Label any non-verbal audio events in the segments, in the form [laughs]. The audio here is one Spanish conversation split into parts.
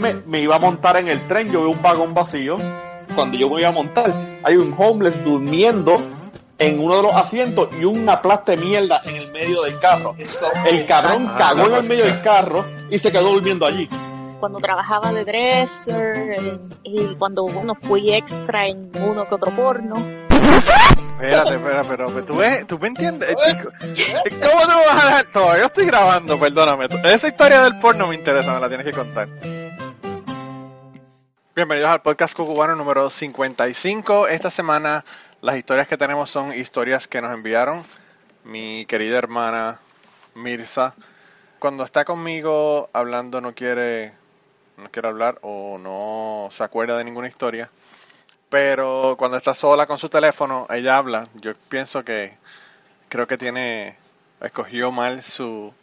me, me iba a montar en el tren, yo veo un vagón vacío. Cuando yo me iba a montar, hay un homeless durmiendo en uno de los asientos y una plasta de mierda en el medio del carro. El cabrón cagó en el medio del carro y se quedó durmiendo allí. Cuando trabajaba de dresser eh, y cuando uno fui extra en uno que otro porno. Espérate, espérate, pero tú, ves, tú me entiendes, chico. ¿Cómo tú vas a dejar todo? Yo estoy grabando, perdóname. Esa historia del porno me interesa, me la tienes que contar. Bienvenidos al podcast cubano número 55. Esta semana las historias que tenemos son historias que nos enviaron mi querida hermana Mirza. Cuando está conmigo hablando no quiere no quiere hablar o no se acuerda de ninguna historia. Pero cuando está sola con su teléfono, ella habla. Yo pienso que creo que tiene escogió mal su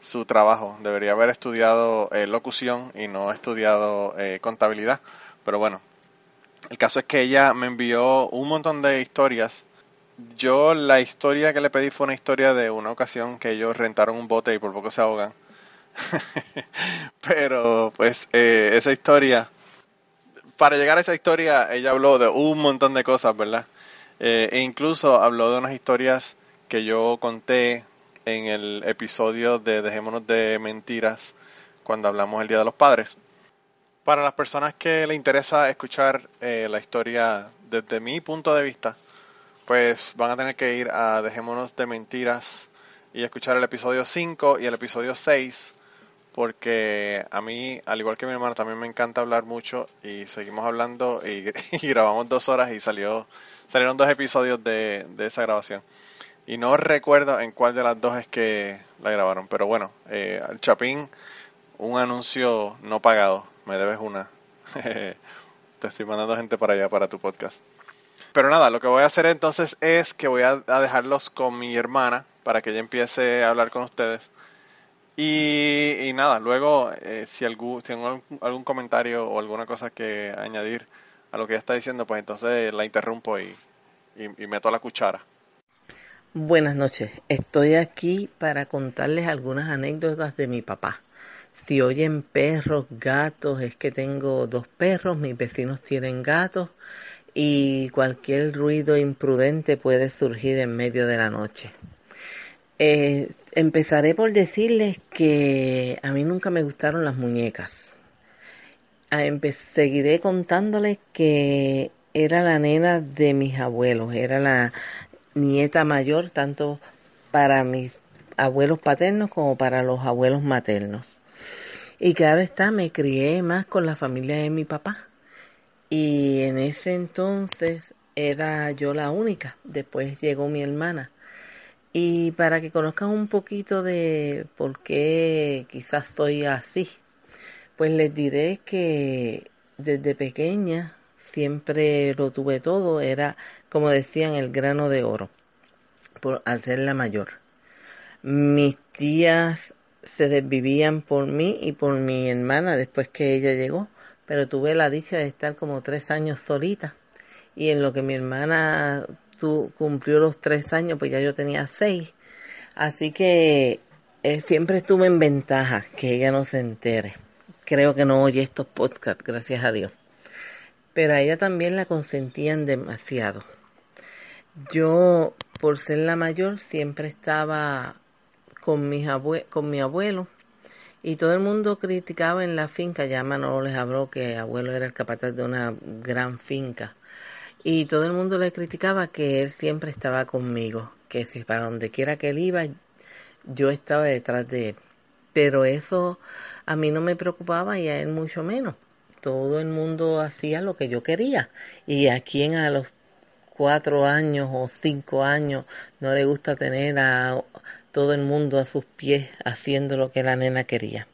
su trabajo. Debería haber estudiado eh, locución y no estudiado eh, contabilidad. Pero bueno, el caso es que ella me envió un montón de historias. Yo la historia que le pedí fue una historia de una ocasión que ellos rentaron un bote y por poco se ahogan. [laughs] Pero pues eh, esa historia, para llegar a esa historia, ella habló de un montón de cosas, ¿verdad? e incluso habló de unas historias que yo conté en el episodio de Dejémonos de Mentiras cuando hablamos el Día de los Padres. Para las personas que le interesa escuchar eh, la historia desde mi punto de vista, pues van a tener que ir a Dejémonos de Mentiras y escuchar el episodio 5 y el episodio 6, porque a mí, al igual que mi hermano, también me encanta hablar mucho y seguimos hablando y, [laughs] grabamos dos horas y salió salieron dos episodios de, de esa grabación. Y no recuerdo en cuál de las dos es que la grabaron. Pero bueno, eh, el Chapín, un anuncio no pagado. Me debes una. [laughs] Te estoy mandando gente para allá, para tu podcast. Pero nada, lo que voy a hacer entonces es que voy a, dejarlos con mi hermana para que ella empiece a hablar con ustedes. Y, nada, luego eh, si algún, tengo algún, comentario o alguna cosa que añadir a lo que ella está diciendo, pues entonces la interrumpo y, y meto la cuchara. Buenas noches, estoy aquí para contarles algunas anécdotas de mi papá. Si oyen perros, gatos, es que tengo dos perros, mis vecinos tienen gatos y cualquier ruido imprudente puede surgir en medio de la noche. Eh, empezaré por decirles que a mí nunca me gustaron las muñecas. Ah, seguiré contándoles que era la nena de mis abuelos, era la nieta mayor tanto para mis abuelos paternos como para los abuelos maternos. Y claro está, me crié más con la familia de mi papá. Y en ese entonces era yo la única. Después llegó mi hermana. Y para que conozcan un poquito de por qué quizás estoy así, pues les diré que desde pequeña siempre lo tuve todo. Era como decían, el grano de oro, por, al ser la mayor. Mis tías se desvivían por mí y por mi hermana después que ella llegó, pero tuve la dicha de estar como tres años solita. Y en lo que mi hermana tu, cumplió los tres años, pues ya yo tenía seis. Así que eh, siempre estuve en ventaja que ella no se entere. Creo que no oye estos podcasts, gracias a Dios. Pero a ella también la consentían demasiado. Yo, por ser la mayor, siempre estaba con, mis con mi abuelo y todo el mundo criticaba en la finca, ya Manolo les habló que abuelo era el capataz de una gran finca y todo el mundo le criticaba que él siempre estaba conmigo, que si para donde quiera que él iba, yo estaba detrás de él. Pero eso a mí no me preocupaba y a él mucho menos. Todo el mundo hacía lo que yo quería. Y a quien a los cuatro años o cinco años no le gusta tener a todo el mundo a sus pies haciendo lo que la nena quería.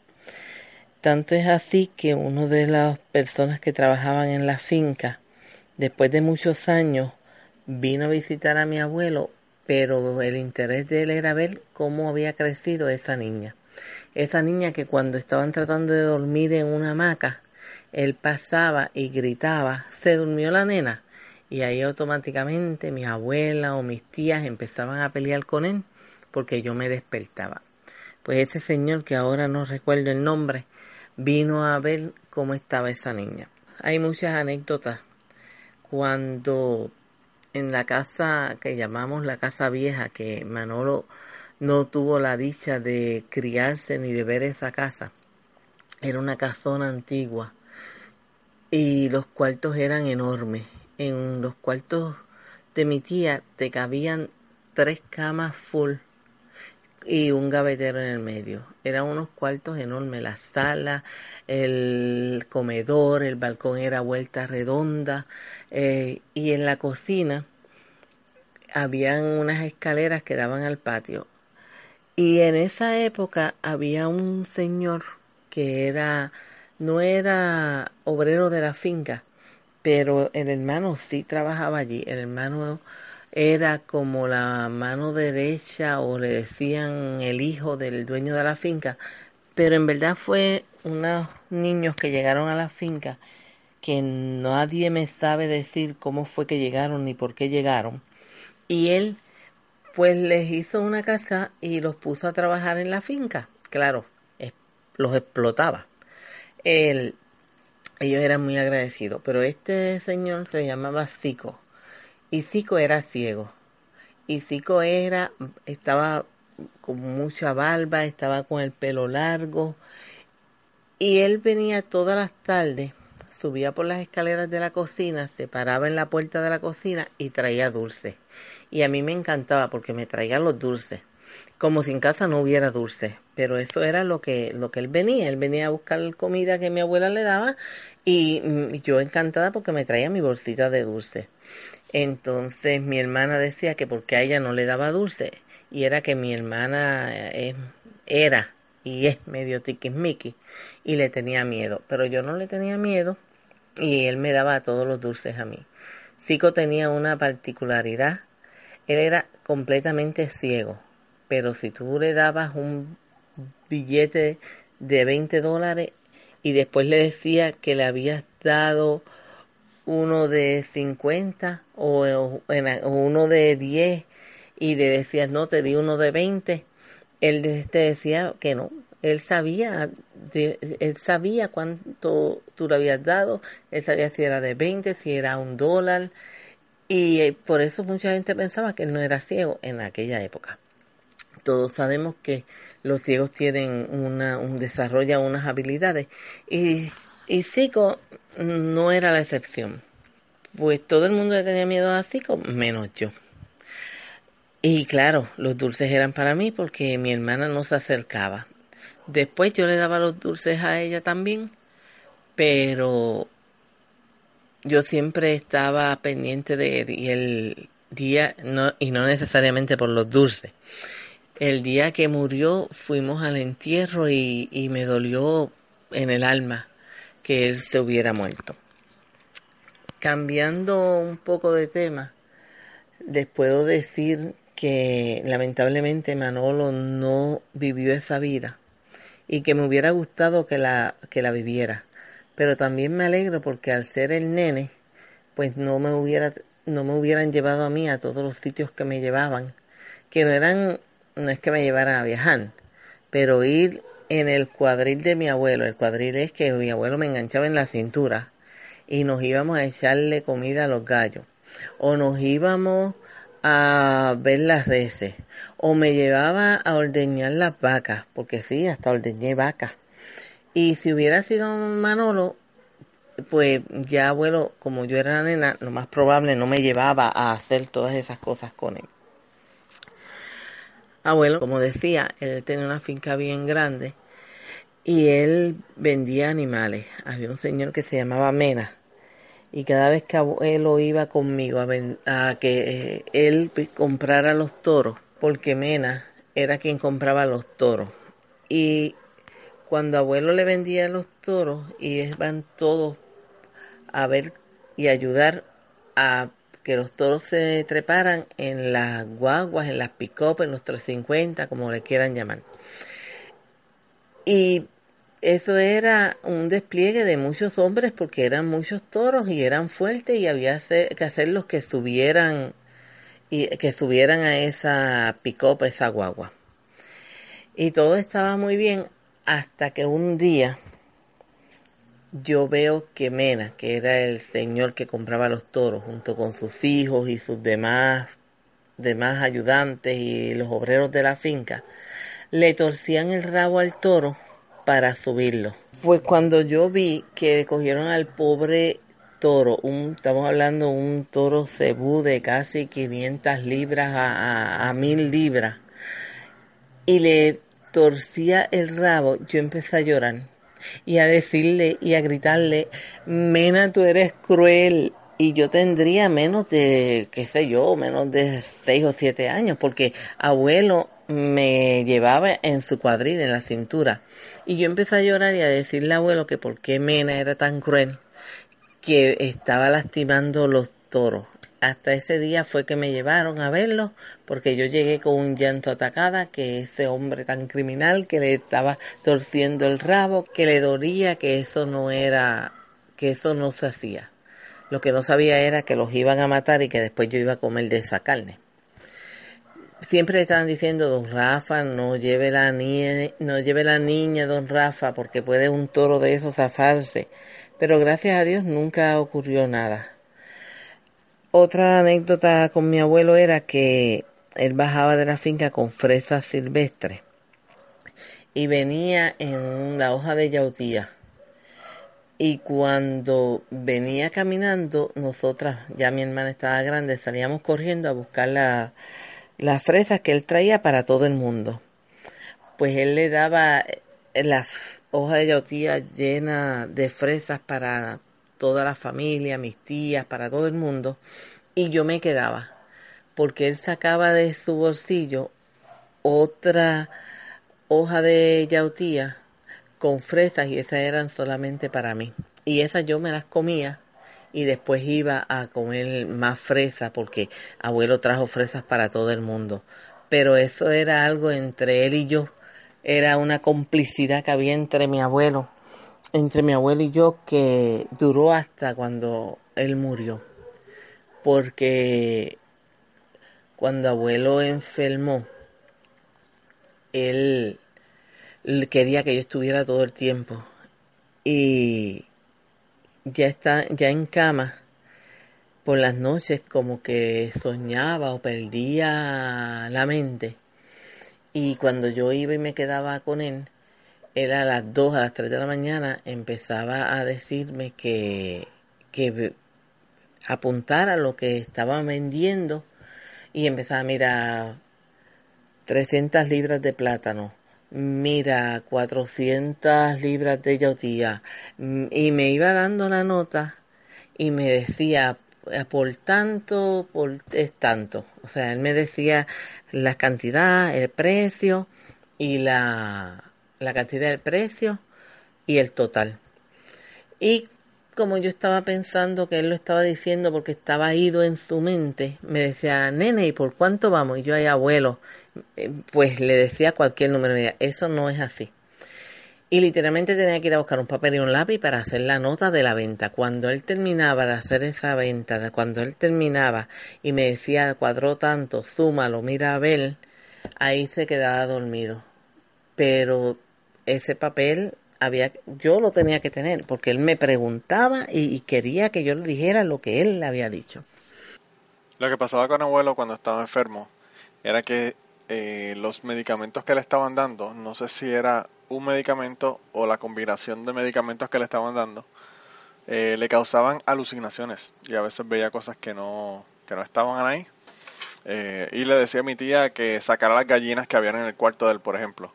Tanto es así que uno de las personas que trabajaban en la finca, después de muchos años, vino a visitar a mi abuelo, pero el interés de él era ver cómo había crecido esa niña. Esa niña que cuando estaban tratando de dormir en una hamaca, él pasaba y gritaba, ¿se durmió la nena? Y ahí automáticamente mis abuelas o mis tías empezaban a pelear con él porque yo me despertaba. Pues ese señor que ahora no recuerdo el nombre, vino a ver cómo estaba esa niña. Hay muchas anécdotas. Cuando en la casa que llamamos la casa vieja, que Manolo no tuvo la dicha de criarse ni de ver esa casa, era una casona antigua y los cuartos eran enormes. En los cuartos de mi tía te cabían tres camas full y un gavetero en el medio. Eran unos cuartos enormes, la sala, el comedor, el balcón era vuelta redonda eh, y en la cocina habían unas escaleras que daban al patio. Y en esa época había un señor que era no era obrero de la finca, pero el hermano sí trabajaba allí. El hermano era como la mano derecha o le decían el hijo del dueño de la finca, pero en verdad fue unos niños que llegaron a la finca que nadie me sabe decir cómo fue que llegaron ni por qué llegaron. Y él pues les hizo una casa y los puso a trabajar en la finca. Claro, los explotaba. Ellos eran muy agradecidos, pero este señor se llamaba Zico y Zico era ciego. Y Zico era, estaba con mucha barba, estaba con el pelo largo. Y él venía todas las tardes, subía por las escaleras de la cocina, se paraba en la puerta de la cocina y traía dulces. Y a mí me encantaba porque me traía los dulces, como si en casa no hubiera dulces. Pero eso era lo que, lo que él venía. Él venía a buscar comida que mi abuela le daba y mm, yo encantada porque me traía mi bolsita de dulces. Entonces mi hermana decía que porque a ella no le daba dulce y era que mi hermana eh, era y es medio tiquismiqui y le tenía miedo, pero yo no le tenía miedo y él me daba todos los dulces a mí. Zico tenía una particularidad, él era completamente ciego, pero si tú le dabas un billete de 20 dólares y después le decía que le habías dado uno de 50 o, uno de 10 y le decías, no, te di uno de 20, él te decía que no. Él sabía, él sabía cuánto tú le habías dado, él sabía si era de 20, si era un dólar, y por eso mucha gente pensaba que él no era ciego en aquella época. Todos sabemos que los ciegos tienen una, un, desarrollan unas habilidades y, y Zico no era la excepción. Pues todo el mundo le tenía miedo a Zico, menos yo. Y claro, los dulces eran para mí porque mi hermana no se acercaba. Después yo le daba los dulces a ella también, pero yo siempre estaba pendiente de él y el día, no, y no necesariamente por los dulces. El día que murió fuimos al entierro y, y me dolió en el alma que él se hubiera muerto. Cambiando un poco de tema, les puedo decir que lamentablemente Manolo no vivió esa vida y que me hubiera gustado que la, que la viviera. Pero también me alegro porque al ser el nene, pues no me hubiera, no me hubieran llevado a mí a todos los sitios que me llevaban, que no eran, no es que me llevaran a viajar, pero ir en el cuadril de mi abuelo. El cuadril es que mi abuelo me enganchaba en la cintura y nos íbamos a echarle comida a los gallos. O nos íbamos a ver las reses. O me llevaba a ordeñar las vacas, porque sí, hasta ordeñé vacas. Y si hubiera sido Manolo, pues ya abuelo, como yo era nena, lo más probable no me llevaba a hacer todas esas cosas con él. Abuelo, como decía, él tenía una finca bien grande y él vendía animales. Había un señor que se llamaba Mena y cada vez que abuelo iba conmigo a, que eh, él comprara los toros, porque Mena era quien compraba los toros. Y cuando abuelo le vendía los toros y iban todos a ver y ayudar a que los toros se treparan en las guaguas, en las pick en los 350, como le quieran llamar. Y eso era un despliegue de muchos hombres porque eran muchos toros y eran fuertes y había que hacerlos que subieran y que subieran a esa pick esa guagua. Y todo estaba muy bien hasta que un día yo veo que Mena, que era el señor que compraba los toros junto con sus hijos y sus demás, demás ayudantes y los obreros de la finca, le torcían el rabo al toro para subirlo. Pues cuando yo vi que cogieron al pobre toro, un, estamos hablando un toro cebú de casi 500 libras a, a, a 1000 libras, y le torcía el rabo, yo empecé a llorar y a decirle y a gritarle, Mena, tú eres cruel. Y yo tendría menos de, qué sé yo, menos de seis o siete años, porque abuelo me llevaba en su cuadril, en la cintura. Y yo empecé a llorar y a decirle a abuelo que por qué Mena era tan cruel, que estaba lastimando los toros hasta ese día fue que me llevaron a verlo, porque yo llegué con un llanto atacada, que ese hombre tan criminal que le estaba torciendo el rabo, que le dolía, que eso no era, que eso no se hacía. Lo que no sabía era que los iban a matar y que después yo iba a comer de esa carne. Siempre estaban diciendo, don Rafa, no lleve la niña, no lleve la niña, don Rafa, porque puede un toro de esos zafarse. Pero gracias a Dios nunca ocurrió nada otra anécdota con mi abuelo era que él bajaba de la finca con fresas silvestres y venía en la hoja de yautía. Y cuando venía caminando, nosotras, ya mi hermana estaba grande, salíamos corriendo a buscar las fresas que él traía para todo el mundo. Pues él le daba la hoja de yautía llena de fresas para toda la familia, mis tías, para todo el mundo, y yo me quedaba, porque él sacaba de su bolsillo otra hoja de yautía con fresas y esas eran solamente para mí. Y esas yo me las comía y después iba a comer más fresa porque abuelo trajo fresas para todo el mundo. Pero eso era algo entre él y yo, era una complicidad que había entre mi abuelo entre mi abuelo y yo que duró hasta cuando él murió. Porque cuando abuelo enfermó, él quería que yo estuviera todo el tiempo. Y ya está, ya en cama, por las noches como que soñaba o perdía la mente. Y cuando yo iba y me quedaba con él, era a las 2, a las 3 de la mañana, empezaba a decirme que, que apuntara lo que estaban vendiendo y empezaba, mira, 300 libras de plátano, mira, 400 libras de yautía, y me iba dando la nota y me decía, por tanto, por es tanto. O sea, él me decía la cantidad, el precio y la la cantidad del precio y el total. Y como yo estaba pensando que él lo estaba diciendo porque estaba ido en su mente, me decía, nene, ¿y por cuánto vamos? Y yo, ay, abuelo, eh, pues le decía cualquier número. Eso no es así. Y literalmente tenía que ir a buscar un papel y un lápiz para hacer la nota de la venta. Cuando él terminaba de hacer esa venta, cuando él terminaba y me decía, cuadró tanto, súmalo, mira a ver, ahí se quedaba dormido. Pero ese papel había yo lo tenía que tener porque él me preguntaba y, quería que yo le dijera lo que él le había dicho. Lo que pasaba con abuelo cuando estaba enfermo era que eh, los medicamentos que le estaban dando, no sé si era un medicamento o la combinación de medicamentos que le estaban dando, eh, le causaban alucinaciones y a veces veía cosas que no, que no estaban ahí. Eh, y le decía a mi tía que sacara las gallinas que habían en el cuarto de él, por ejemplo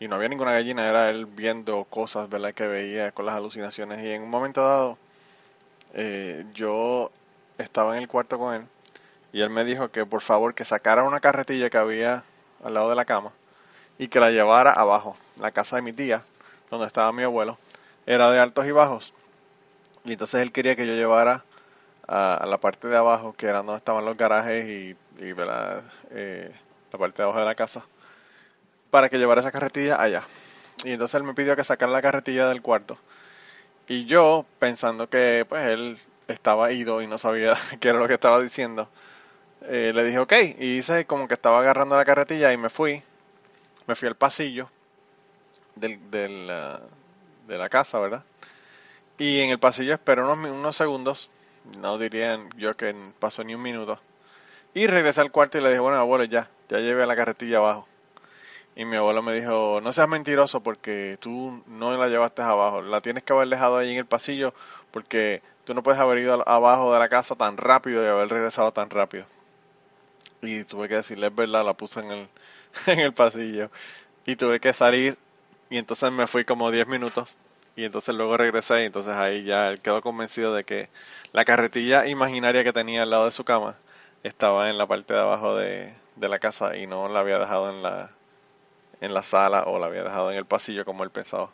y no había ninguna gallina, era él viendo cosas, ¿verdad? Que veía con las alucinaciones. Y en un momento dado, eh, yo estaba en el cuarto con él y él me dijo que por favor que sacara una carretilla que había al lado de la cama y que la llevara abajo, la casa de mi tía, donde estaba mi abuelo, era de altos y bajos. Y entonces él quería que yo llevara a, la parte de abajo, que era donde estaban los garajes y, y eh, la parte de abajo de la casa para que llevara esa carretilla allá. Y entonces él me pidió que sacara la carretilla del cuarto. Y yo, pensando que pues él estaba ido y no sabía [laughs] qué era lo que estaba diciendo, eh, le dije ok. Y hice como que estaba agarrando la carretilla y me fui. Me fui al pasillo del, del, de la casa, ¿verdad? Y en el pasillo esperé unos, unos segundos, no dirían yo que pasó ni un minuto. Y regresé al cuarto y le dije, bueno, abuelo, ya, ya llevé la carretilla abajo. Y mi abuelo me dijo, no seas mentiroso porque tú no la llevaste abajo, la tienes que haber dejado ahí en el pasillo porque tú no puedes haber ido abajo de la casa tan rápido y haber regresado tan rápido. Y tuve que decirle, es verdad, la puse en el, [laughs] en el pasillo. Y tuve que salir y entonces me fui como 10 minutos y entonces luego regresé y entonces ahí ya él quedó convencido de que la carretilla imaginaria que tenía al lado de su cama estaba en la parte de abajo de, de la casa y no la había dejado en la, en la sala o la había dejado en el pasillo como él pensaba.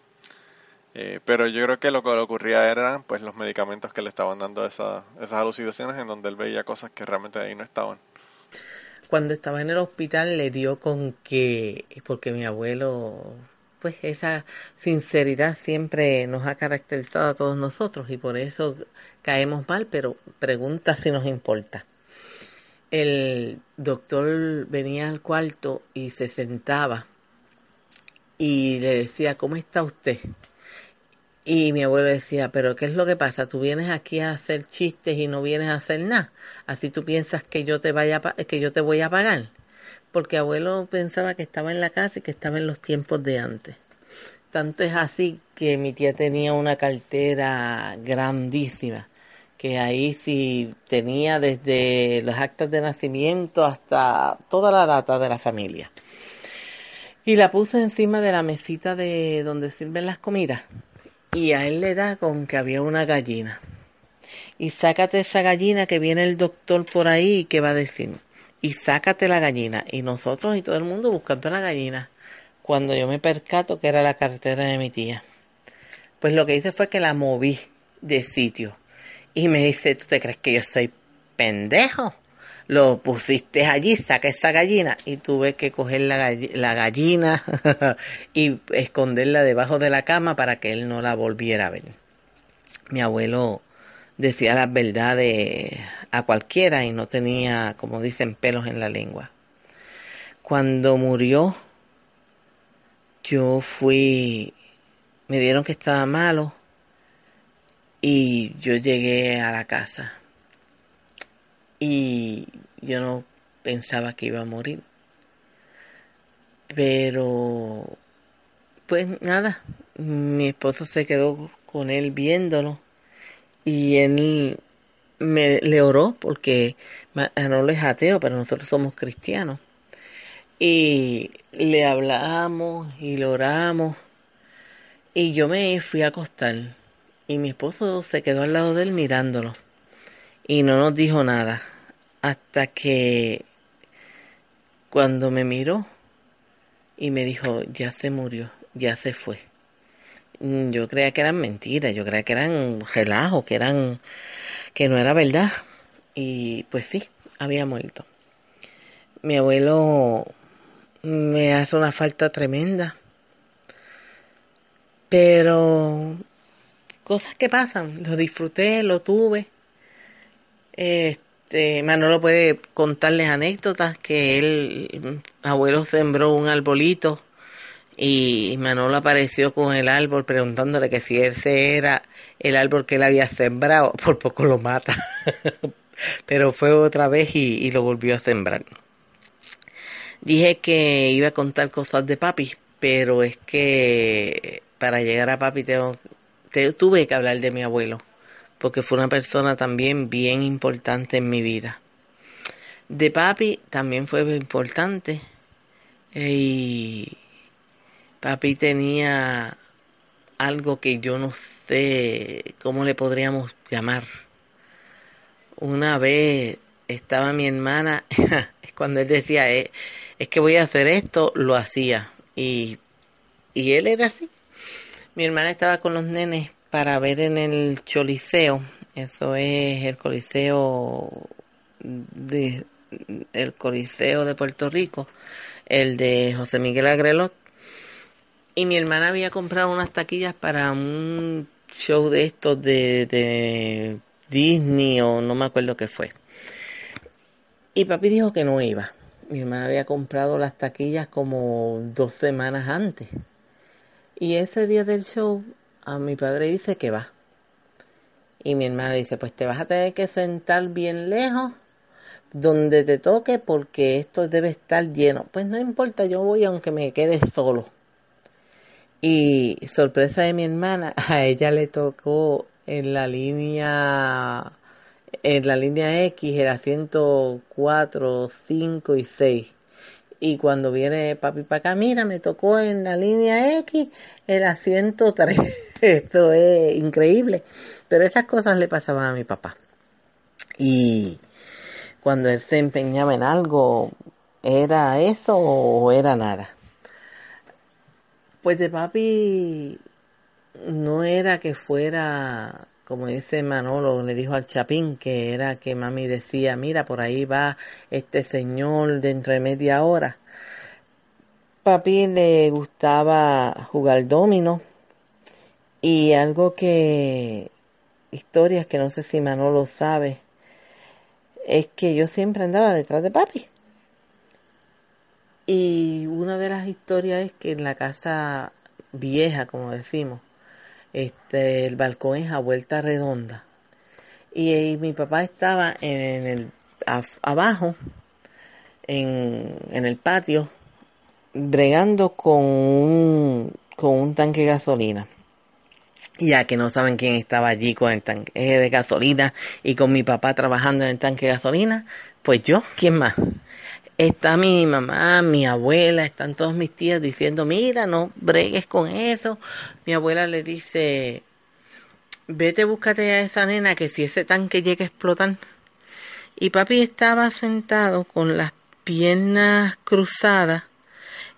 Eh, pero yo creo que lo que le ocurría eran pues los medicamentos que le estaban dando esa, esas alucinaciones en donde él veía cosas que realmente ahí no estaban. Cuando estaba en el hospital le dio con que, porque mi abuelo, pues esa sinceridad siempre nos ha caracterizado a todos nosotros y por eso caemos mal, pero pregunta si nos importa el doctor venía al cuarto y se sentaba y le decía, ¿cómo está usted? Y mi abuelo decía, pero ¿qué es lo que pasa? Tú vienes aquí a hacer chistes y no vienes a hacer nada. Así tú piensas que yo te vaya que yo te voy a pagar. Porque abuelo pensaba que estaba en la casa y que estaba en los tiempos de antes. Tanto es así que mi tía tenía una cartera grandísima que ahí sí tenía desde los actas de nacimiento hasta toda la data de la familia. Y la puse encima de la mesita de donde sirven las comidas. Y a él le da con que había una gallina. Y sácate esa gallina que viene el doctor por ahí y que va a decir. Y sácate la gallina. Y nosotros y todo el mundo buscando la gallina. Cuando yo me percato que era la cartera de mi tía. Pues lo que hice fue que la moví de sitio y me dice, ¿tú te crees que yo soy pendejo? Lo pusiste allí, saca esa gallina y tuve que coger la, la gallina [laughs] y esconderla debajo de la cama para que él no la volviera a ver. Mi abuelo decía las verdades a cualquiera y no tenía, como dicen, pelos en la lengua. Cuando murió, yo fui, me dieron que estaba malo y yo llegué a la casa y yo no pensaba que iba a morir. Pero, pues nada, mi esposo se quedó con él viéndolo y él me le oró porque no es ateo, pero nosotros somos cristianos. Y le hablamos y le oramos y yo me fui a acostar y mi esposo se quedó al lado de él mirándolo y no nos dijo nada hasta que cuando me miró y me dijo ya se murió, ya se fue. Mm, yo creía que eran mentiras, yo creía que eran relajos, que eran que no era verdad y pues sí, había muerto. Mi abuelo me hace una falta tremenda. Pero cosas que pasan. Lo disfruté, lo tuve. Este, Manolo puede contarles anécdotas que él, abuelo sembró un arbolito y Manolo apareció con el árbol preguntándole que si ese era el árbol que él había sembrado, [laughs] por poco lo mata. [laughs] Pero fue otra vez y, lo volvió a sembrar. Dije que iba a contar cosas de papi, pero es que para llegar a papi tengo tuve que hablar de mi abuelo, porque fue una persona también bien importante en mi vida. De papi también fue importante. Y papi tenía algo que yo no sé cómo le podríamos llamar. Una vez estaba mi hermana, [laughs] cuando él decía, eh, es que voy a hacer esto, lo hacía. Y, y él era así. Mi hermana estaba con los nenes para ver en el Choliseo, eso es el Coliseo de Coliseo de Puerto Rico, el de José Miguel Agrelot. Y mi hermana había comprado unas taquillas para un show de estos de, de Disney o no me acuerdo qué fue. Y papi dijo que no iba. Mi hermana había comprado las taquillas como dos semanas antes. Y ese día del show, a mi padre dice que va. Y mi hermana dice, pues te vas a tener que sentar bien lejos donde te toque porque esto debe estar lleno. Pues no importa, yo voy aunque me quede solo. Y sorpresa de mi hermana, [laughs] a ella le tocó en la línea en la línea X el asiento 4, 5 y 6. Y cuando viene papi para acá, mira, me tocó en la línea X el asiento 3. [laughs] [laughs] Esto es increíble. Pero esas cosas le pasaban a mi papá. Y cuando él se empeñaba en algo, ¿era eso o era nada? Pues de papi no era que fuera, como dice Manolo, le dijo al Chapín, que era que mami decía, mira, por ahí va este señor dentro de media hora. Papi le gustaba jugar domino y algo que, historias que no sé si Manolo sabe, es que yo siempre andaba detrás de papi. Y una de las historias es que en la casa vieja, como decimos, este, el balcón es a vuelta redonda. Y, mi papá estaba en el abajo, en, en, el patio, bregando con un, con un tanque de gasolina ya que no saben quién estaba allí con el tanque de gasolina y con mi papá trabajando en el tanque de gasolina, pues yo, ¿quién más? Está mi mamá, mi abuela, están todos mis tías diciendo, mira, no bregues con eso. Mi abuela le dice, vete, búscate a esa nena que si ese tanque llega a explotar. Y papi estaba sentado con las piernas cruzadas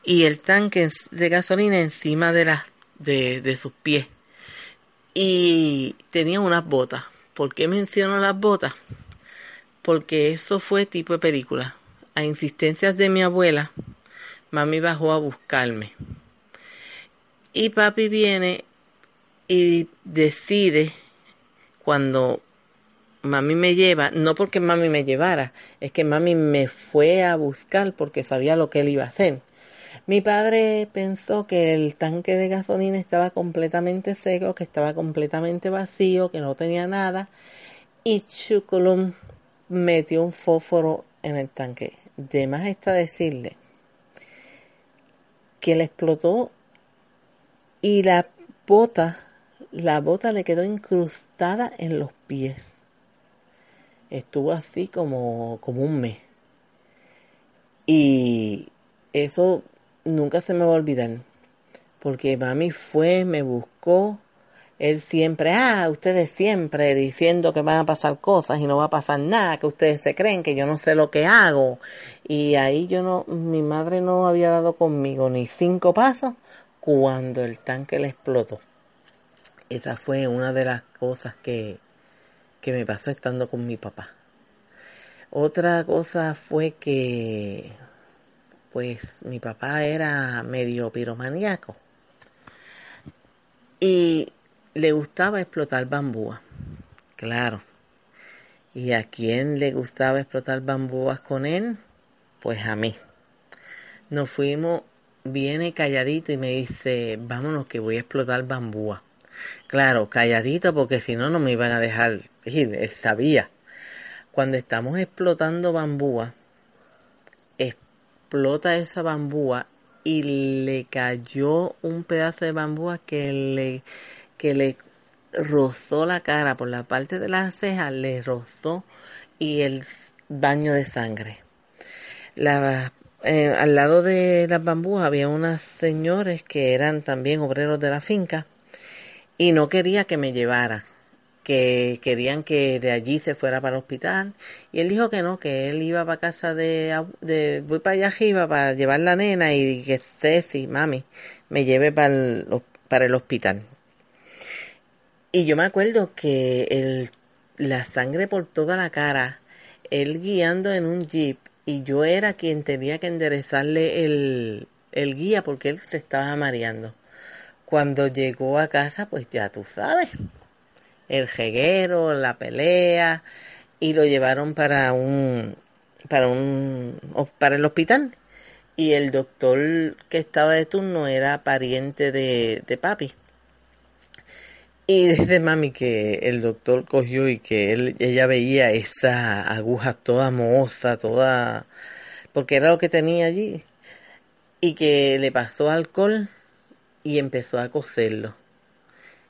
y el tanque de gasolina encima de, las de, de sus pies y tenía unas botas. ¿Por qué menciono las botas? Porque eso fue tipo de película. A insistencias de mi abuela, mami bajó a buscarme. Y papi viene y decide cuando mami me lleva, no porque mami me llevara, es que mami me fue a buscar porque sabía lo que él iba a hacer. Mi padre pensó que el tanque de gasolina estaba completamente seco, que estaba completamente vacío, que no tenía nada. Y Chuculum metió un fósforo en el tanque. De más está decirle que le explotó y la bota, la bota le quedó incrustada en los pies. Estuvo así como, como un mes. Y eso nunca se me va a olvidar. Porque mami fue, me buscó. Él siempre, ah, ustedes siempre diciendo que van a pasar cosas y no va a pasar nada, que ustedes se creen que yo no sé lo que hago. Y ahí yo no, mi madre no había dado conmigo ni cinco pasos cuando el tanque le explotó. Esa fue una de las cosas que, que me pasó estando con mi papá. Otra cosa fue que pues mi papá era medio piromaníaco y le gustaba explotar bambúas, claro. ¿Y a quién le gustaba explotar bambúas con él? Pues a mí. Nos fuimos, viene calladito y me dice, vámonos que voy a explotar bambúa. Claro, calladito porque si no, no me iban a dejar ir, él sabía. Cuando estamos explotando bambúa, explota esa bambúa y le cayó un pedazo de bambúa que le, que le rozó la cara por la parte de las cejas, le rozó y el baño de sangre. Eh, al lado de las bambúas había unas señores que eran también obreros de la finca y no quería que me llevara que querían que de allí se fuera para el hospital y él dijo que no, que él iba para casa de, de voy para allá arriba para llevar la nena y que Ceci, mami, me lleve para el, para el hospital. Y yo me acuerdo que el, la sangre por toda la cara, él guiando en un jeep y yo era quien tenía que enderezarle el, el guía porque él se estaba mareando. Cuando llegó a casa, pues ya tú sabes, el jeguero, la pelea y lo llevaron para un para un para el hospital y el doctor que estaba de turno era pariente de, de papi Y [laughs] dice mami que el doctor cogió y que él, ella veía esa aguja toda mohosa, toda... porque era lo que tenía allí. Y que le pasó alcohol y empezó a coserlo.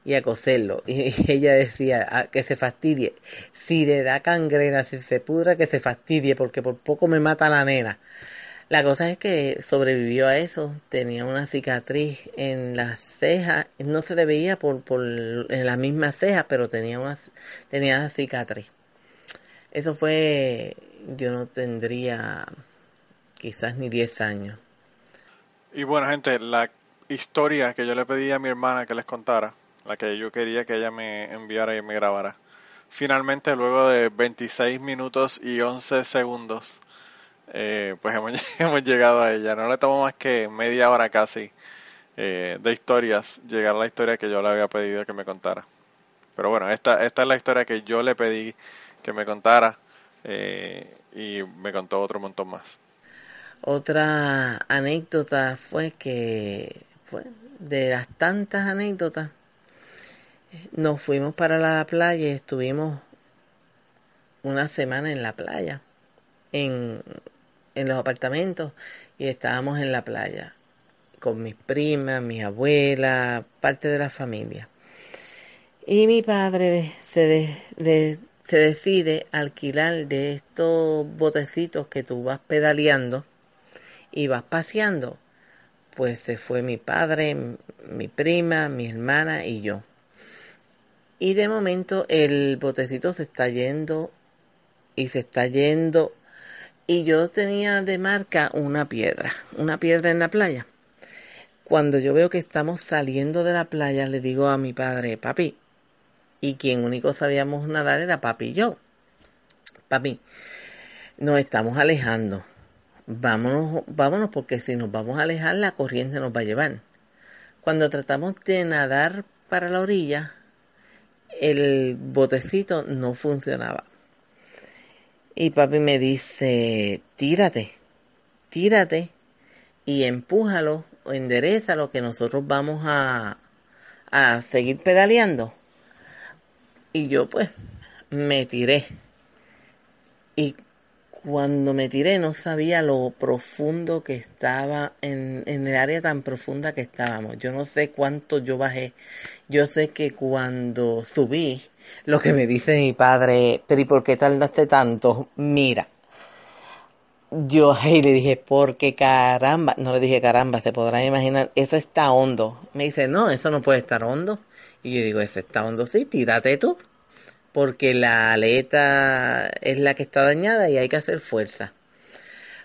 Y a coserlo. [laughs] Y ella decía ah, que se fastidie. Si le da cangrena, si se pudra, que se fastidie, porque por poco me mata la nena. La cosa es que sobrevivió a eso, tenía una cicatriz en las cejas, no se le veía por, por en la misma ceja, pero tenía una, tenía una cicatriz. Eso fue, yo no tendría quizás ni 10 años. Y bueno, gente, la historia que yo le pedí a mi hermana que les contara, la que yo quería que ella me enviara y me grabara, finalmente luego de 26 minutos y 11 segundos, eh, pues [laughs] hemos, llegado a ella. No le tomó más que media hora casi eh, de historias llegar a la historia que yo le había pedido que me contara. Pero bueno, esta, esta es la historia que yo le pedí que me contara eh, y me contó otro montón más. Otra anécdota fue que, de las tantas anécdotas, nos fuimos para la playa y estuvimos una semana en la playa, en, en los apartamentos y estábamos en la playa con mis primas, mis abuelas, parte de la familia. Y mi padre se, se decide alquilar de estos botecitos que tú vas pedaleando y vas paseando. Pues se fue mi padre, mi prima, mi hermana y yo. Y de momento el botecito se está yendo y se está yendo y yo tenía de marca una piedra, una piedra en la playa. Cuando yo veo que estamos saliendo de la playa, le digo a mi padre, papi, y quien único sabíamos nadar era papi y yo. Papi, nos estamos alejando. Vámonos, vámonos porque si nos vamos a alejar la corriente nos va a llevar. Cuando tratamos de nadar para la orilla, el botecito no funcionaba. Y papi me dice, tírate, tírate y empújalo o enderezalo que nosotros vamos a, a seguir pedaleando. Y yo pues me tiré. Y cuando me tiré no sabía lo profundo que estaba en, en, el área tan profunda que estábamos. Yo no sé cuánto yo bajé. Yo sé que cuando subí lo que me dice mi padre, pero ¿y por qué tardaste tanto? Mira, yo ahí le dije, porque caramba, no le dije caramba, se podrán imaginar, eso está hondo. Me dice, no, eso no puede estar hondo. Y yo digo, eso está hondo, sí, tírate tú, porque la aleta es la que está dañada y hay que hacer fuerza.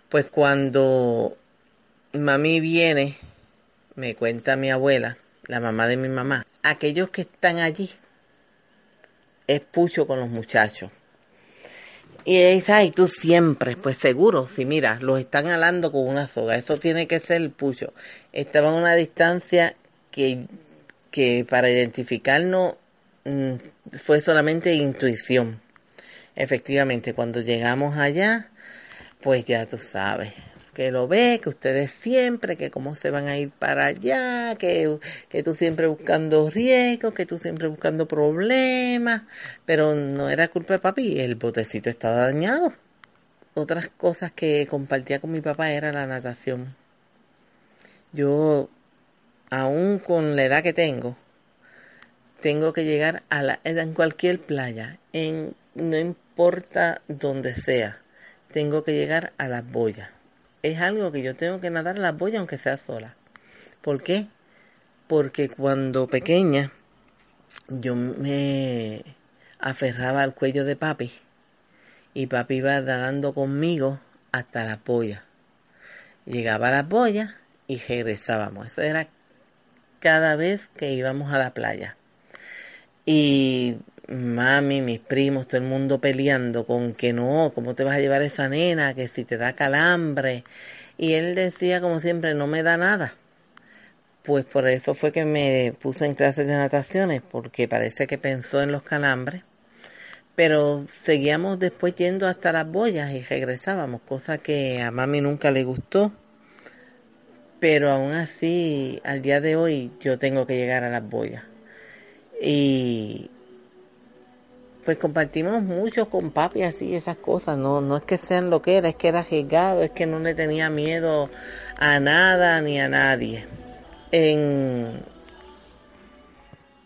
Pues cuando mami viene, me cuenta mi abuela, la mamá de mi mamá, aquellos que están allí es pucho con los muchachos. Y dice, ay, tú siempre, pues seguro, si mira, los están alando con una soga, eso tiene que ser el pucho. Estaba a una distancia que, que para identificarnos fue solamente intuición. Efectivamente, cuando llegamos allá, pues ya tú sabes, que lo ve, que ustedes siempre, que cómo se van a ir para allá, que, que tú siempre buscando riesgos, que tú siempre buscando problemas, pero no era culpa de papi, el botecito estaba dañado. Otras cosas que compartía con mi papá era la natación. Yo, aún con la edad que tengo, tengo que llegar a la, en cualquier playa, en, no importa donde sea, tengo que llegar a las boyas es algo que yo tengo que nadar a la boya aunque sea sola. ¿Por qué? Porque cuando pequeña yo me aferraba al cuello de papi y papi iba nadando conmigo hasta la boya. Llegaba a la boya y regresábamos. Eso era cada vez que íbamos a la playa. Y mami, mis primos, todo el mundo peleando con que no, ¿cómo te vas a llevar esa nena? Que si te da calambre. Y él decía, como siempre, no me da nada. Pues por eso fue que me puse en clases de nataciones, porque parece que pensó en los calambres. Pero seguíamos después yendo hasta las boyas y regresábamos, cosa que a mami nunca le gustó. Pero aún así, al día de hoy, yo tengo que llegar a las boyas Y pues compartimos mucho con papi así esas cosas, no, no es que sean lo que era, es que era arriesgado, es que no le tenía miedo a nada ni a nadie. En,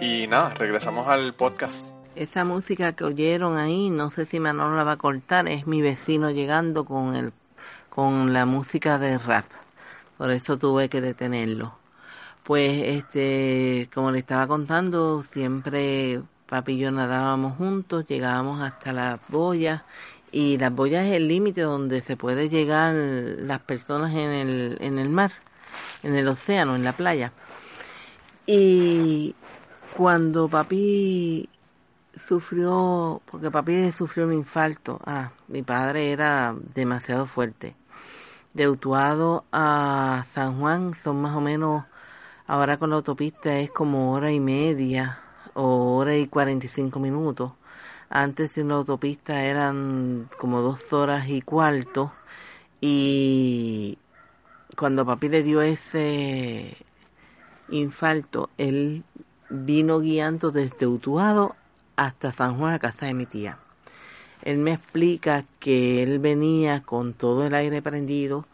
y nada, regresamos al podcast. Esa música que oyeron ahí, no sé si Manolo la va a cortar, es mi vecino llegando con el con la música de rap. Por eso tuve que detenerlo. Pues este, como le estaba contando, siempre papi y yo nadábamos juntos, llegábamos hasta las boyas y las boyas es el límite donde se puede llegar las personas en el, en el mar, en el océano, en la playa. Y cuando papi sufrió, porque papi sufrió un infarto, ah, mi padre era demasiado fuerte. De Utuado a San Juan son más o menos, ahora con la autopista es como hora y media o hora y cuarenta y cinco minutos. Antes en la autopista eran como dos horas y cuarto. Y cuando papi le dio ese infarto, él vino guiando desde Utuado hasta San Juan a casa de mi tía. Él me explica que él venía con todo el aire prendido,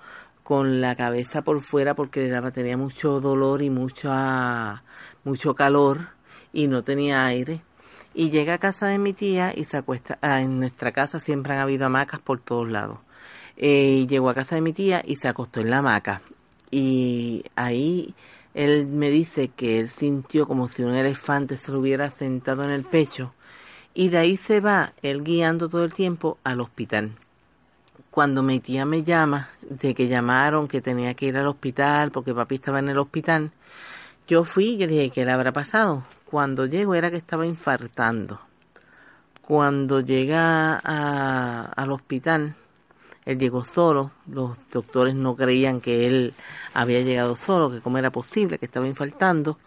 con la cabeza por fuera porque le daba, tenía mucho dolor y mucho, mucho calor y no tenía aire. Y llega a casa de mi tía y se acuesta, ah, en nuestra casa siempre han habido hamacas por todos lados. Eh, llegó a casa de mi tía y se acostó en la hamaca. Y ahí él me dice que él sintió como si un elefante se lo hubiera sentado en el pecho y de ahí se va él guiando todo el tiempo al hospital. Cuando mi tía me llama de que llamaron que tenía que ir al hospital porque papi estaba en el hospital, yo fui y dije, ¿qué le habrá pasado? Cuando llego era que estaba infartando. Cuando llega al hospital, él llegó solo, los doctores no creían que él había llegado solo, que cómo era posible, que estaba infartando,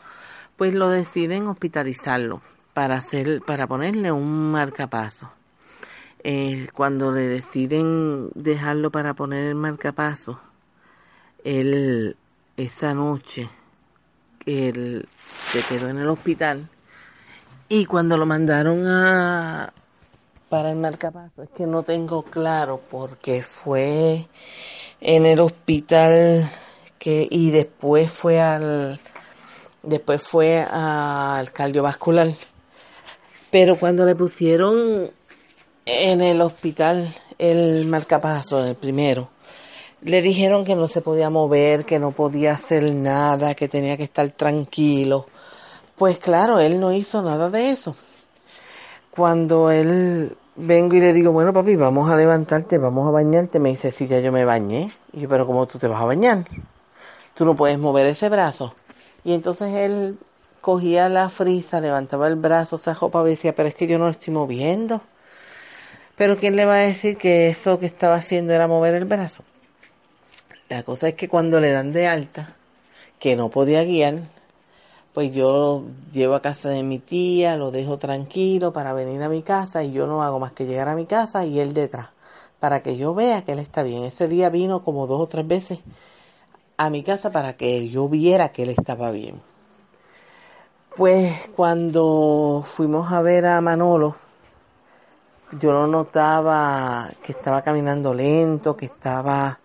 pues lo deciden hospitalizarlo para hacer, para ponerle un marcapaso. Eh, cuando le deciden dejarlo para poner el marcapaso, él esa noche él se quedó en el hospital y cuando lo mandaron a, para el marcapaso. Es que no tengo claro porque fue en el hospital que y después fue al después fue al cardiovascular. Pero cuando le pusieron en el hospital el marcapaso, el primero, le dijeron que no se podía mover, que no podía hacer nada, que tenía que estar tranquilo. Pues claro, él no hizo nada de eso cuando él vengo y le digo, bueno papi, vamos a levantarte, vamos a bañarte, me dice, sí, ya yo me bañé. Y yo, pero ¿cómo tú te vas a bañar? Tú no puedes mover ese brazo. Y entonces él cogía la frisa, levantaba el brazo, se para y decía, pero es que yo no lo estoy moviendo. Pero ¿quién le va a decir que eso que estaba haciendo era mover el brazo? La cosa es que cuando le dan de alta, que no podía guiar, pues yo lo llevo a casa de mi tía, lo dejo tranquilo para venir a mi casa y yo no hago más que llegar a mi casa y él detrás, para que yo vea que él está bien. Ese día vino como dos o tres veces a mi casa para que yo viera que él estaba bien. Pues cuando fuimos a ver a Manolo, yo no notaba que estaba caminando lento, que estaba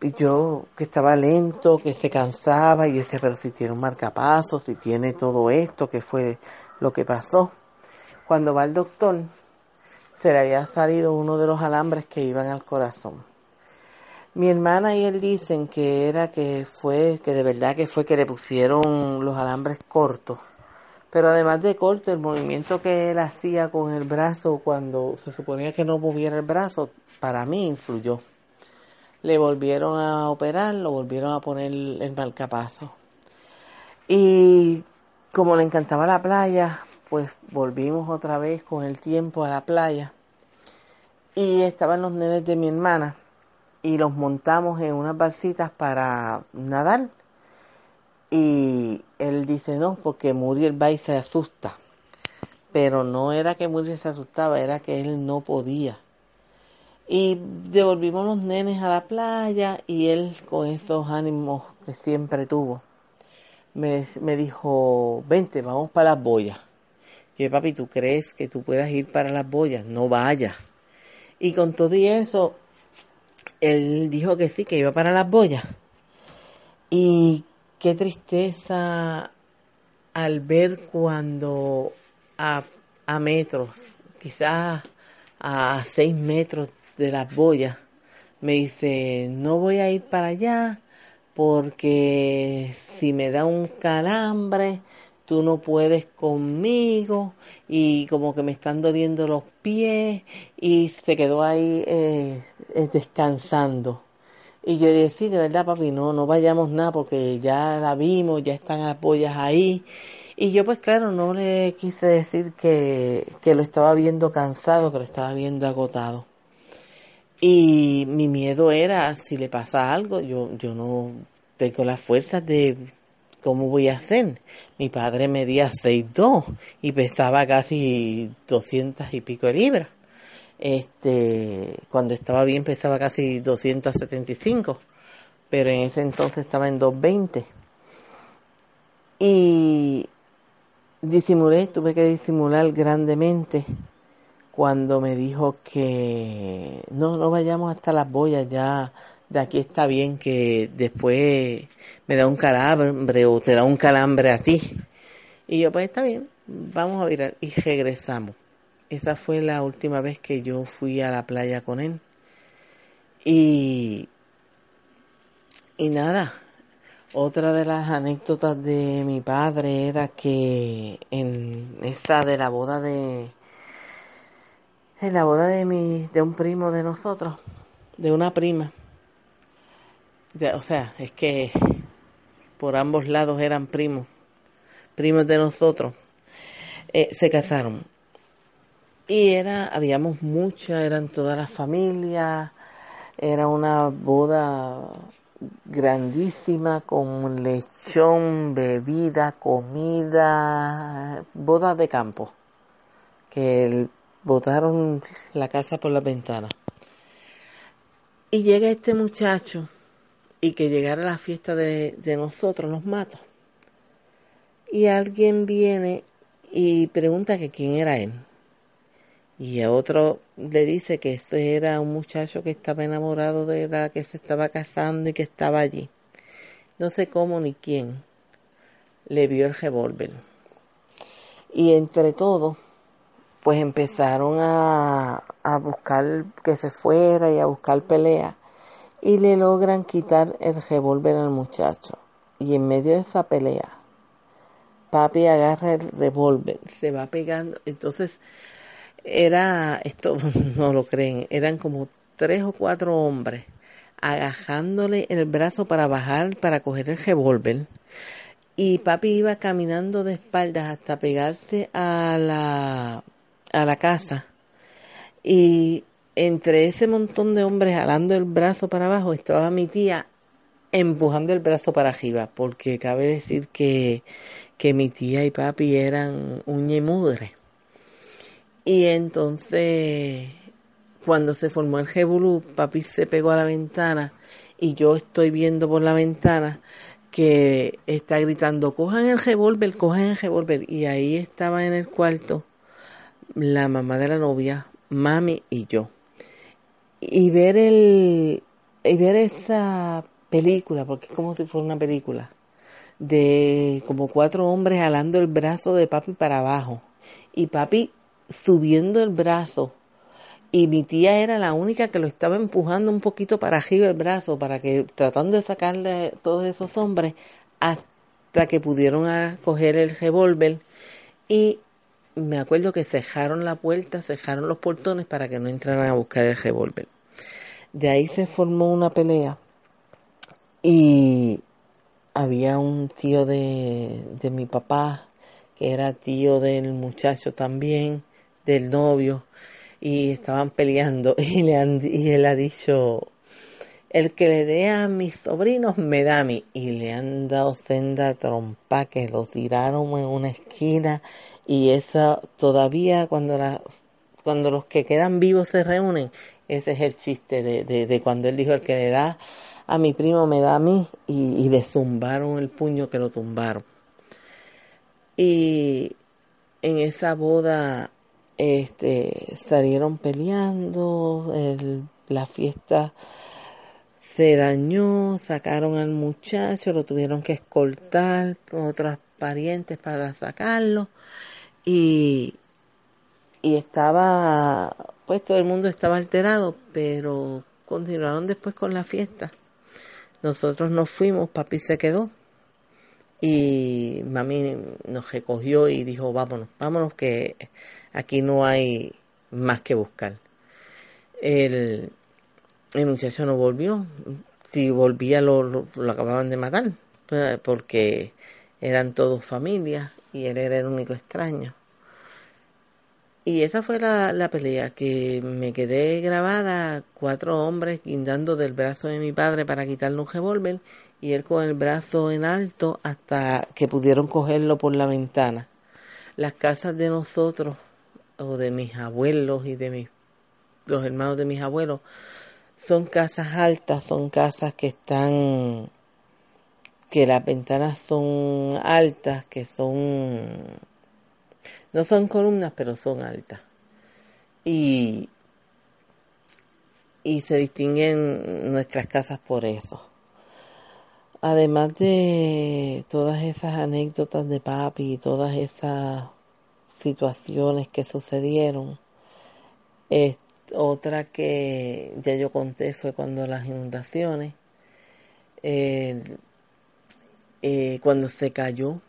yo que estaba lento, que se cansaba y decía, pero si tiene un marcapaso, si tiene todo esto, que fue lo que pasó. Cuando va el doctor, se le había salido uno de los alambres que iban al corazón. Mi hermana y él dicen que era que fue, que de verdad que fue que le pusieron los alambres cortos. Pero además de corto, el movimiento que él hacía con el brazo cuando se suponía que no moviera el brazo, para mí influyó. Le volvieron a operar, lo volvieron a poner el marcapaso. Y como le encantaba la playa, pues volvimos otra vez con el tiempo a la playa. Y estaban los nenes de mi hermana y los montamos en unas balsitas para nadar. Y él dice no, porque Muriel va y se asusta. Pero no era que Muriel se asustaba, era que él no podía. Y devolvimos los nenes a la playa y él con esos ánimos que siempre tuvo, me, me dijo, vente, vamos para las boyas. Yo, papi, ¿tú crees que tú puedas ir para las boyas? No vayas. Y con todo y eso, él dijo que sí, que iba para las boyas. Y qué tristeza al ver cuando a, a metros, quizás a seis metros de las boyas, me dice, no voy a ir para allá porque si me da un calambre, tú no puedes conmigo y como que me están doliendo los pies y se quedó ahí eh, descansando. Y yo decía, de verdad, papi, no, no vayamos nada porque ya la vimos, ya están las boyas ahí. Y yo pues claro, no le quise decir que, que lo estaba viendo cansado, que lo estaba viendo agotado. Y mi miedo era, si le pasa algo, yo, yo no tengo las fuerzas de cómo voy a hacer. Mi padre medía 6'2 y pesaba casi 200 y pico libras. Este, cuando estaba bien pesaba casi 275, pero en ese entonces estaba en 220. Y disimulé, tuve que disimular grandemente cuando me dijo que no, no vayamos hasta las boyas, ya de aquí está bien que después me da un calambre o te da un calambre a ti. Y yo, pues está bien, vamos a virar y regresamos. Esa fue la última vez que yo fui a la playa con él. Y, y nada, otra de las anécdotas de mi padre era que en esa de la boda de, en la boda de mi, de un primo de nosotros, de una prima, o sea, es que por ambos lados eran primos, primos de nosotros, eh, se casaron. Y era, habíamos muchas, eran todas las familias, era una boda grandísima con lechón, bebida, comida, boda de campo, que botaron la casa por la ventana. Y llega este muchacho y que llegara la fiesta de, de nosotros, los matos. Y alguien viene y pregunta que quién era él. Y a otro le dice que ese era un muchacho que estaba enamorado de la que se estaba casando y que estaba allí. No sé cómo ni quién le vio el revólver. Y entre todos, pues empezaron a, a buscar que se fuera y a buscar pelea. Y le logran quitar el revólver al muchacho. Y en medio de esa pelea, papi agarra el revólver, se va pegando. Entonces, era, esto [laughs] no lo creen, eran como tres o cuatro hombres agajándole el brazo para bajar, para coger el revólver. Y papi iba caminando de espaldas hasta pegarse a la, a la casa. Y entre ese montón de hombres jalando el brazo para abajo estaba mi tía empujando el brazo para arriba, porque cabe decir que, que mi tía y papi eran uña y mugre. Y entonces, cuando se formó el Jebulú, papi se pegó a la ventana y yo estoy viendo por la ventana que está gritando, cojan el revólver, cojan el revólver. Y ahí estaba en el cuarto la mamá de la novia, mami y yo. Y ver el, y ver esa película, porque es como si fuera una película, de como cuatro hombres jalando el brazo de papi para abajo. Y papi subiendo el brazo y mi tía era la única que lo estaba empujando un poquito para arriba el brazo, para que tratando de sacarle todos esos hombres hasta que pudieron coger el revólver y me acuerdo que cejaron la puerta, cejaron los portones para que no entraran a buscar el revólver. De ahí se formó una pelea y había un tío de, de mi papá que era tío del muchacho también, del novio, y estaban peleando [laughs] y, le han, y él ha dicho, el que le dé a mis sobrinos me da a mí. Y le han dado senda trompa que lo tiraron en una esquina y eso todavía cuando, cuando los que quedan vivos se reúnen, ese es el chiste de, cuando él dijo el que le da a mi primo me da a mí y, y le zumbaron el puño que lo tumbaron. Y en esa boda este, salieron peleando, el, la fiesta se dañó, sacaron al muchacho, lo tuvieron que escoltar con otros parientes para sacarlo y, y estaba, pues todo el mundo estaba alterado, pero continuaron después con la fiesta. Nosotros nos fuimos, papi se quedó y mami nos recogió y dijo, vámonos, vámonos que aquí no hay más que buscar. El, el muchacho no volvió, si volvía lo, lo, acababan de matar, porque eran todos familias y él era el único extraño. Y esa fue la, la, pelea, que me quedé grabada, cuatro hombres guindando del brazo de mi padre para quitarle un revólver y él con el brazo en alto hasta que pudieron cogerlo por la ventana. Las casas de nosotros, o de mis abuelos y de mis, los hermanos de mis abuelos, son casas altas, son casas que están, que las ventanas son altas, que son, no son columnas, pero son altas. Y, y se distinguen nuestras casas por eso. Además de todas esas anécdotas de papi y todas esas situaciones que sucedieron, otra que ya yo conté fue cuando las inundaciones, eh, cuando se cayó,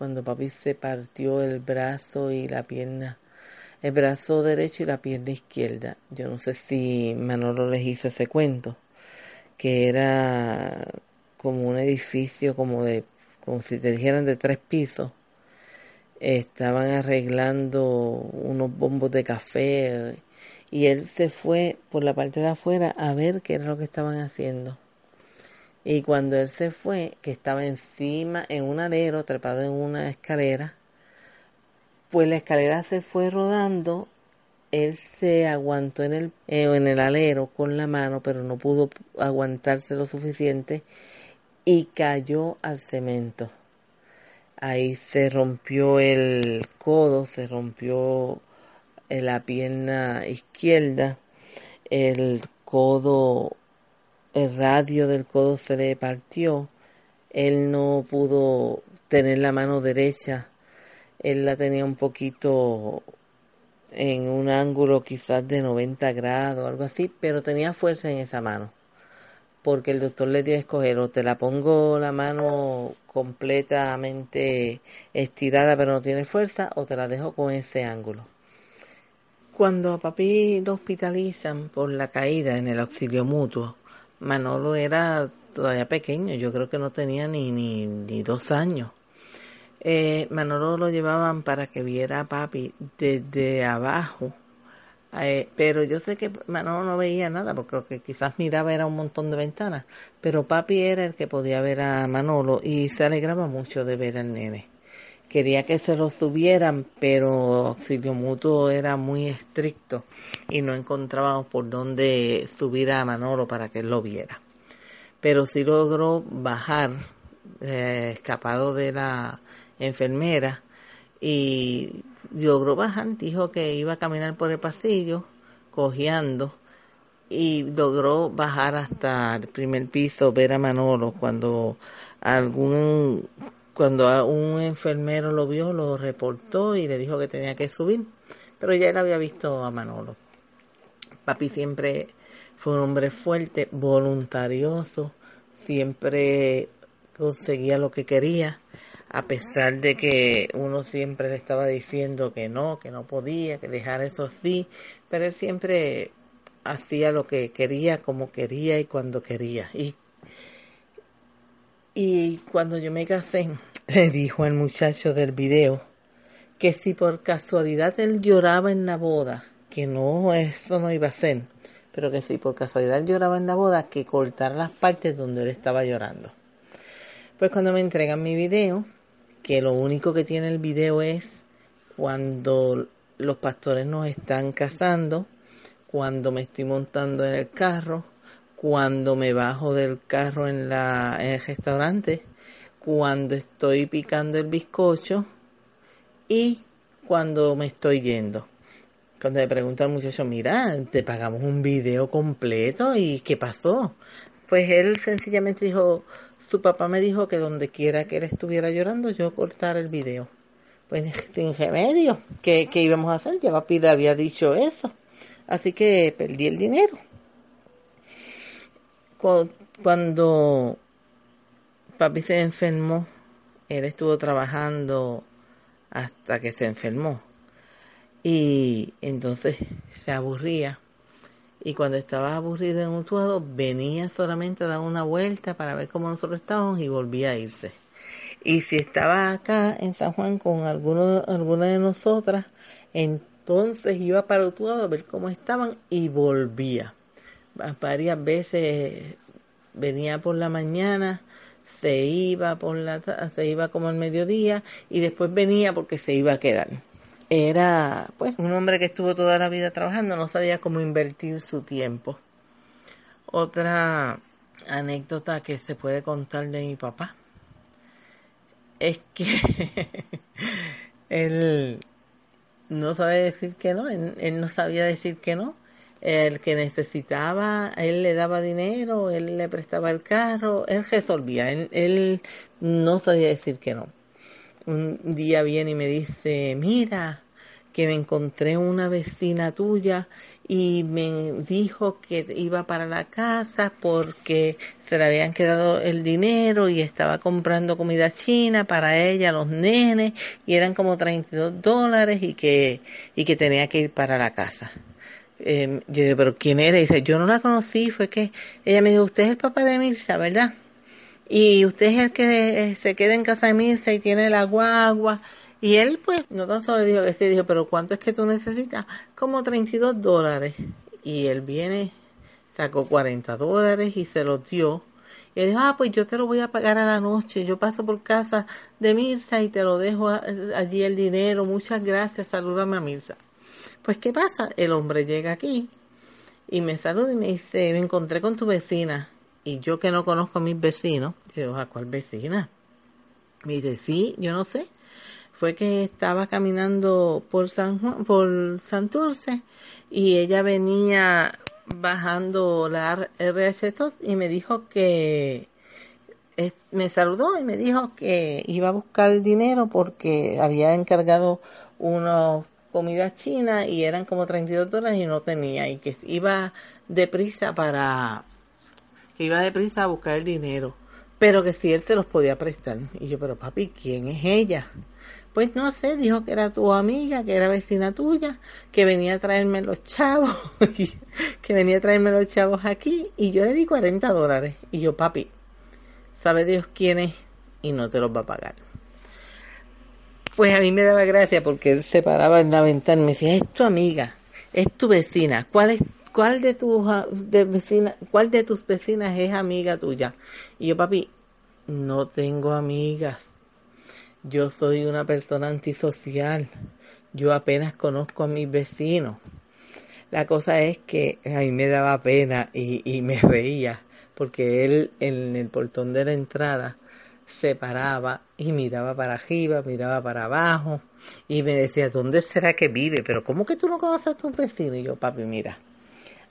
cuando papi se partió el brazo y la pierna, el brazo derecho y la pierna izquierda. Yo no sé si Manolo les hizo ese cuento, que era como un edificio como de, como si te dijeran de tres pisos. Estaban arreglando unos bombos de café y él se fue por la parte de afuera a ver qué era lo que estaban haciendo. Y cuando él se fue, que estaba encima en un alero, trepado en una escalera, pues la escalera se fue rodando, él se aguantó en el, eh, en el alero con la mano, pero no pudo aguantarse lo suficiente y cayó al cemento. Ahí se rompió el codo, se rompió eh, la pierna izquierda, el codo, el radio del codo se le partió, él no pudo tener la mano derecha, él la tenía un poquito en un ángulo quizás de 90 grados, algo así, pero tenía fuerza en esa mano porque el doctor le dio a escoger o te la pongo la mano completamente estirada pero no tiene fuerza o te la dejo con ese ángulo. Cuando a papi lo hospitalizan por la caída en el auxilio mutuo, Manolo era todavía pequeño, yo creo que no tenía ni, ni, ni dos años. Eh, Manolo lo llevaban para que viera a papi desde abajo eh, pero yo sé que Manolo no veía nada porque lo que quizás miraba era un montón de ventanas. Pero papi era el que podía ver a Manolo y se alegraba mucho de ver al nene. Quería que se lo subieran, pero Auxilio Mutuo era muy estricto y no encontrábamos por dónde subir a Manolo para que él lo viera. Pero sí logró bajar, eh, escapado de la enfermera, y logró bajar, dijo que iba a caminar por el pasillo, cojeando, y logró bajar hasta el primer piso, ver a Manolo cuando algún cuando un enfermero lo vio, lo reportó y le dijo que tenía que subir, pero ya él había visto a Manolo. Papi siempre fue un hombre fuerte, voluntarioso, siempre conseguía lo que quería, a pesar de que uno siempre le estaba diciendo que no, que no podía, que dejar eso así, pero él siempre hacía lo que quería, como quería y cuando quería. Y, y cuando yo me casé, le dijo al muchacho del video que si por casualidad él lloraba en la boda, que no, eso no iba a ser, pero que si por casualidad lloraba en la boda, que cortara las partes donde él estaba llorando. Pues cuando me entregan mi video, que lo único que tiene el video es cuando los pastores nos están casando, cuando me estoy montando en el carro, cuando me bajo del carro en, la, en el restaurante, cuando estoy picando el bizcocho y cuando me estoy yendo. Cuando le pregunta al muchacho, mira, te pagamos un video completo y ¿qué pasó? Pues él sencillamente dijo, su papá me dijo que donde quiera que él estuviera llorando, yo cortara el video. Pues sin remedio, ¿qué, ¿qué íbamos a hacer? Ya papi le había dicho eso. Así que perdí el dinero. Cuando papi se enfermó, él estuvo trabajando hasta que se enfermó. Y entonces se aburría. Y cuando estaba aburrido en un tuado, venía solamente a dar una vuelta para ver cómo nosotros estábamos y volvía a irse. Y si estaba acá en San Juan con alguno, alguna de nosotras, entonces iba para Utuado a ver cómo estaban y volvía. Varias veces venía por la mañana, se iba por la se iba como al mediodía y después venía porque se iba a quedar. Era pues un hombre que estuvo toda la vida trabajando, no sabía cómo invertir su tiempo. Otra anécdota que se puede contar de mi papá es que [laughs] él no sabe decir que no, él no sabía decir que no el que necesitaba, él le daba dinero, él le prestaba el carro, él resolvía, él, no sabía decir que no. Un día viene y me dice, mira, que me encontré una vecina tuya y me dijo que iba para la casa porque se le habían quedado el dinero y estaba comprando comida china para ella, los nenes, y eran como 32 dólares y que, y que tenía que ir para la casa. Eh, yo digo, pero ¿quién era? Y dice, yo no la conocí, fue que ella me dijo, usted es el papá de Mirza, ¿verdad? Y usted es el que eh, se queda en casa de Mirza y tiene la guagua. Y él, pues, no tan solo dijo que sí, dijo, pero ¿cuánto es que tú necesitas? Como 32 dólares. Y él viene, sacó 40 dólares y se los dio. Y él dijo, ah, pues yo te lo voy a pagar a la noche. Yo paso por casa de Mirza y te lo dejo allí el dinero. Muchas gracias, salúdame a Mirza. Pues, ¿qué pasa? El hombre llega aquí y me saluda y me dice, me encontré con tu vecina. Y yo que no conozco a mis vecinos, digo, ¿a cuál vecina? Me dice, sí, yo no sé. Fue que estaba caminando por San Juan, por Santurce y ella venía bajando la RH y me dijo que me saludó y me dijo que iba a buscar dinero porque había encargado unos comida china y eran como 32 dólares y no tenía y que iba deprisa para que iba deprisa a buscar el dinero pero que si él se los podía prestar. Y yo pero papi quién es ella pues no sé dijo que era tu amiga que era vecina tuya que venía a traerme los chavos [laughs] que venía a traerme los chavos aquí y yo le di 40 dólares. Y yo papi sabe Dios quién es y no te los va a pagar pues a mí me daba gracia porque él se paraba en la ventana y me decía, es tu amiga, es tu vecina, ¿cuál es cuál de tus de vecina, cuál de tus vecinas es amiga tuya? Y yo, papi, no tengo amigas. Yo soy una persona antisocial. Yo apenas conozco a mis vecinos. La cosa es que a mí me daba pena y, y me reía porque él en el portón de la entrada se paraba y miraba para arriba, miraba para abajo y me decía, ¿dónde será que vive? Pero ¿cómo que tú no conoces a tu vecino? Y yo, papi, mira,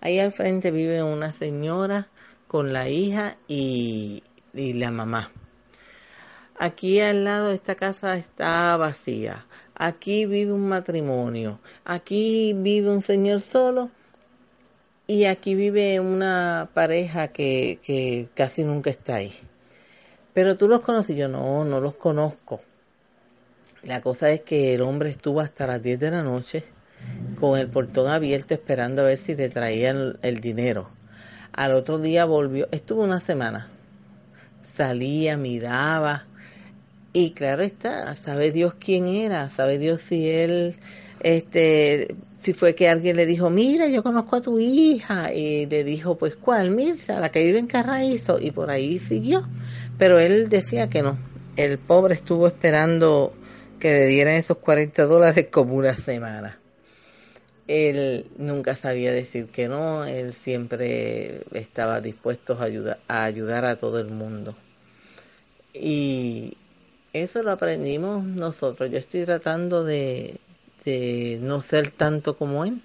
ahí al frente vive una señora con la hija y, y la mamá. Aquí al lado de esta casa está vacía. Aquí vive un matrimonio. Aquí vive un señor solo Y aquí vive una pareja que, que casi nunca está ahí. Pero tú los conoces, yo no, no los conozco. La cosa es que el hombre estuvo hasta las 10 de la noche con el portón abierto esperando a ver si le traían el, dinero. Al otro día volvió, estuvo una semana. Salía, miraba. Y claro está, sabe Dios quién era, sabe Dios si él, este, si fue que alguien le dijo, mira, yo conozco a tu hija, y le dijo, pues, ¿cuál? Mirza, la que vive en Carraízo, y por ahí siguió. Pero él decía que no. El pobre estuvo esperando que le dieran esos 40 dólares como una semana. Él nunca sabía decir que no, él siempre estaba dispuesto a ayudar, a ayudar a todo el mundo. Y eso lo aprendimos nosotros. Yo estoy tratando de, de no ser tanto como él.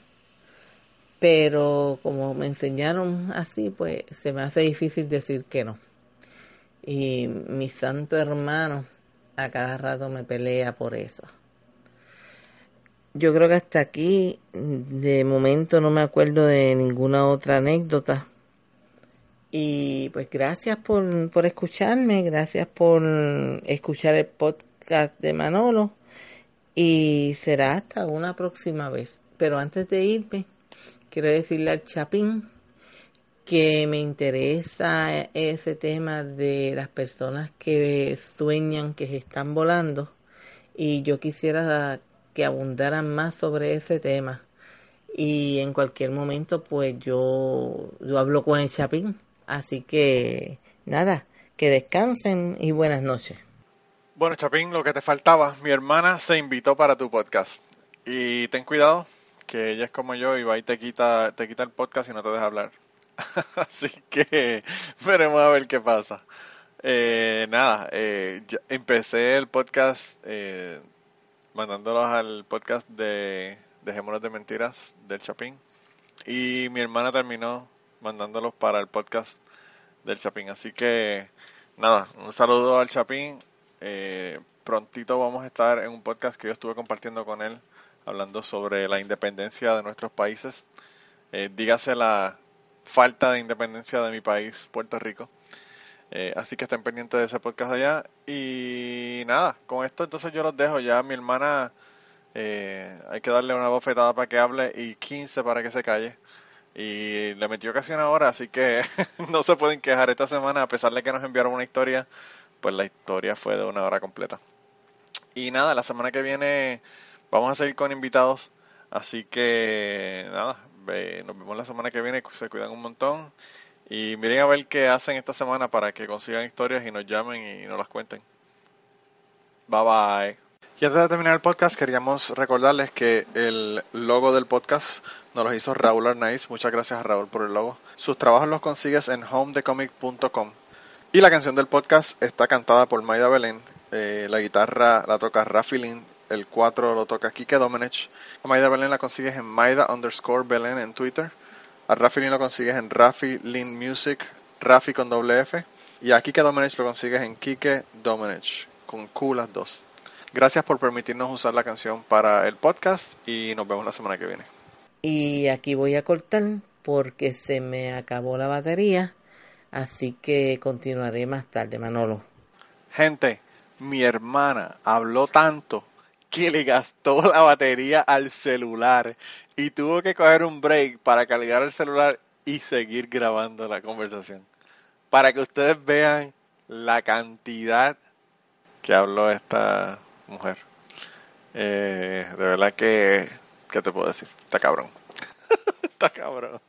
Pero como me enseñaron así, pues se me hace difícil decir que no. Y mi santo hermano a cada rato me pelea por eso yo creo que hasta aquí, de momento no me acuerdo de ninguna otra anécdota. Y pues gracias por, por escucharme, gracias por escuchar el podcast de Manolo. Y será hasta una próxima vez. Pero antes de irme, quiero decirle al Chapín que me interesa ese tema de las personas que sueñan que se están volando. Y yo quisiera que abundaran más sobre ese tema. Y en cualquier momento, pues yo, yo hablo con el Chapín. Así que nada, que descansen y buenas noches. Bueno, Chapín, lo que te faltaba, mi hermana se invitó para tu podcast. Y ten cuidado, que ella es como yo y va y te quita, te quita el podcast y no te deja hablar. [laughs] Así que veremos a ver qué pasa. Eh, nada, eh, empecé el podcast eh, mandándolos al podcast de Dejémonos de Mentiras del Chapín. Y mi hermana terminó mandándolos para el podcast del Chapín. Así que nada, un saludo al Chapín. Eh, prontito vamos a estar en un podcast que yo estuve compartiendo con él, hablando sobre la independencia de nuestros países. Eh, dígase la falta de independencia de mi país, Puerto Rico. Eh, así que estén pendientes de ese podcast allá. Y nada, con esto entonces yo los dejo. Ya mi hermana eh, hay que darle una bofetada para que hable y 15 para que se calle. Y le metió casi una hora, así que [laughs] no se pueden quejar esta semana, a pesar de que nos enviaron una historia, pues la historia fue de una hora completa. Y nada, la semana que viene vamos a seguir con invitados, así que nada, nos vemos la semana que viene, se cuidan un montón. Y miren a ver qué hacen esta semana para que consigan historias y nos llamen y nos las cuenten. Bye bye. Y antes de terminar el podcast, queríamos recordarles que el logo del podcast nos lo hizo Raúl Arnaiz. Muchas gracias a Raúl por el logo. Sus trabajos los consigues en homedecomic.com. Y la canción del podcast está cantada por Maida Belén. Eh, la guitarra la toca Rafi Lin. El 4 lo toca Kike Domenech. A Maida Belén la consigues en Maida underscore Belén en Twitter. A Rafi Lin lo consigues en Rafi Lin Music, Rafi con doble F. Y a Kike Domenech lo consigues en Kike Domenech, con Q las dos. Gracias por permitirnos usar la canción para el podcast y nos vemos la semana que viene. Y aquí voy a cortar porque se me acabó la batería, así que continuaré más tarde, Manolo. Gente, mi hermana habló tanto que le gastó la batería al celular y tuvo que coger un break para cargar el celular y seguir grabando la conversación. Para que ustedes vean la cantidad que habló esta mujer. Eh, de verdad que, ¿qué te puedo decir? Está cabrón. [laughs] Está cabrón.